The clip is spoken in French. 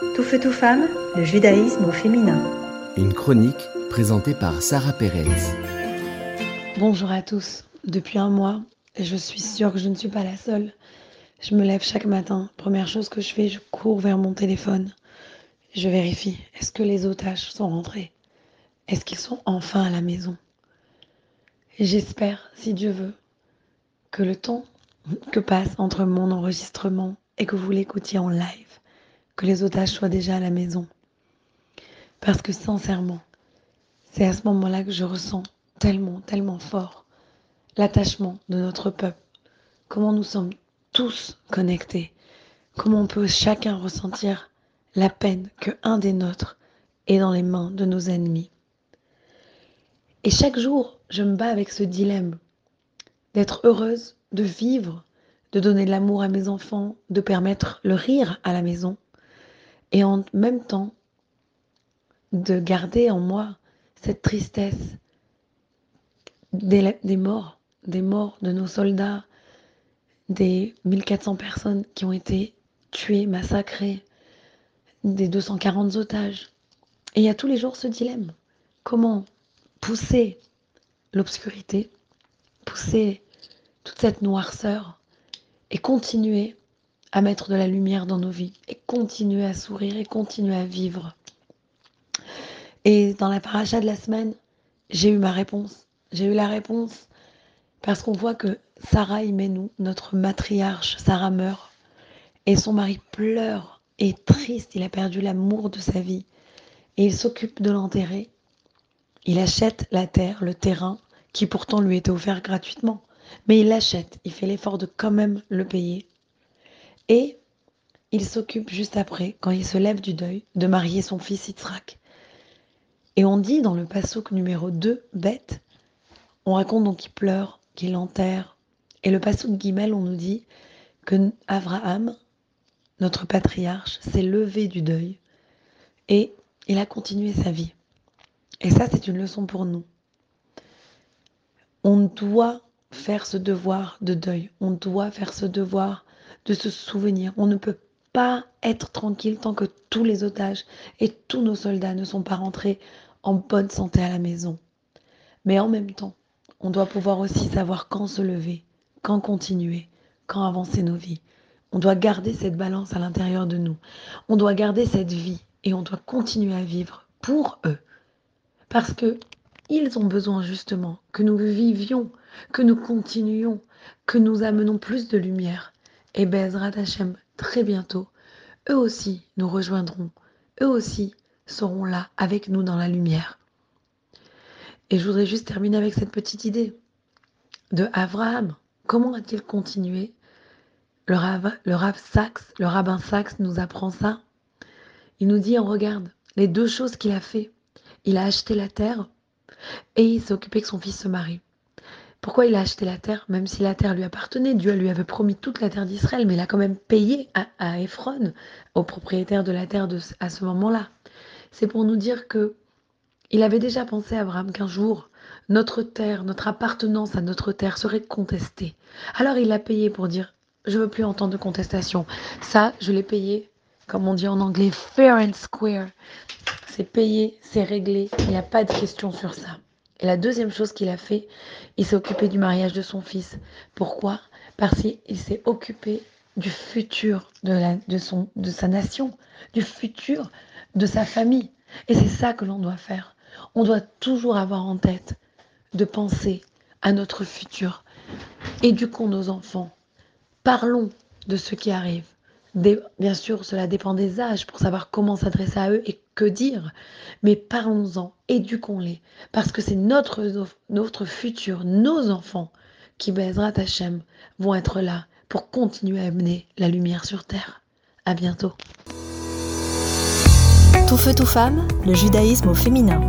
Tout feu, tout femme, le judaïsme au féminin. Une chronique présentée par Sarah Pérez. Bonjour à tous. Depuis un mois, et je suis sûre que je ne suis pas la seule, je me lève chaque matin. Première chose que je fais, je cours vers mon téléphone. Je vérifie, est-ce que les otages sont rentrés? Est-ce qu'ils sont enfin à la maison? Et j'espère, si Dieu veut, que le temps que passe entre mon enregistrement et que vous l'écoutiez en live, que les otages soient déjà à la maison. Parce que sincèrement, c'est à ce moment-là que je ressens tellement, tellement fort l'attachement de notre peuple. Comment nous sommes tous connectés. Comment on peut chacun ressentir la peine que un des nôtres est dans les mains de nos ennemis. Et chaque jour, je me bats avec ce dilemme d'être heureuse, de vivre, de donner de l'amour à mes enfants, de permettre le rire à la maison, et en même temps de garder en moi cette tristesse des, morts, des morts de nos soldats, des 1400 personnes qui ont été tuées, massacrées, des 240 otages. Et il y a tous les jours ce dilemme. Comment pousser l'obscurité, pousser toute cette noirceur et continuer à mettre de la lumière dans nos vies et continuer à sourire et continuer à vivre. Et dans la paracha de la semaine, j'ai eu ma réponse. J'ai eu la réponse parce qu'on voit que Sarah nous notre matriarche, Sarah meurt et son mari pleure et triste. Il a perdu l'amour de sa vie et il s'occupe de l'enterrer. Il achète la terre, le terrain qui pourtant lui était offert gratuitement. Mais il l'achète, il fait l'effort de quand même le payer. Et il s'occupe juste après, quand il se lève du deuil, de marier son fils Yitzhak. Et on dit dans le passouk numéro 2, bête, on raconte donc qu'il pleure, qu'il enterre. Et le passouk Guimel, on nous dit que Abraham, notre patriarche, s'est levé du deuil et il a continué sa vie. Et ça, c'est une leçon pour nous. On doit faire ce devoir de deuil. On doit faire ce devoir de se souvenir. On ne peut pas être tranquille tant que tous les otages et tous nos soldats ne sont pas rentrés en bonne santé à la maison. Mais en même temps, on doit pouvoir aussi savoir quand se lever, quand continuer, quand avancer nos vies. On doit garder cette balance à l'intérieur de nous. On doit garder cette vie et on doit continuer à vivre pour eux. Parce que ils ont besoin justement que nous vivions, que nous continuions, que nous amenons plus de lumière. Et Bezrat Hashem, très bientôt, eux aussi nous rejoindront, eux aussi seront là avec nous dans la lumière. Et je voudrais juste terminer avec cette petite idée de Abraham. Comment a-t-il continué le, le, le rabbin Sachs nous apprend ça. Il nous dit, regarde les deux choses qu'il a fait. Il a acheté la terre et il s'est occupé que son fils se marie. Pourquoi il a acheté la terre, même si la terre lui appartenait? Dieu lui avait promis toute la terre d'Israël, mais il a quand même payé à, à Ephron, au propriétaire de la terre à ce moment-là. C'est pour nous dire que il avait déjà pensé, Abraham, qu'un jour, notre terre, notre appartenance à notre terre serait contestée. Alors il a payé pour dire, je veux plus entendre de contestation. Ça, je l'ai payé, comme on dit en anglais, fair and square. C'est payé, c'est réglé, il n'y a pas de question sur ça. Et la deuxième chose qu'il a fait, il s'est occupé du mariage de son fils. Pourquoi? Parce qu'il s'est occupé du futur de, son, de sa nation, du futur de sa famille. Et c'est ça que l'on doit faire. On doit toujours avoir en tête de penser à notre futur. Éduquons nos enfants. Parlons de ce qui arrive. Bien sûr, cela dépend des âges pour savoir comment s'adresser à eux et dire. Mais parlons-en, éduquons-les, parce que c'est notre, notre futur, nos enfants, qui, Bezrat Hachem, vont être là pour continuer à amener la lumière sur terre. À bientôt. Tout feu, tout femme, le judaïsme au féminin.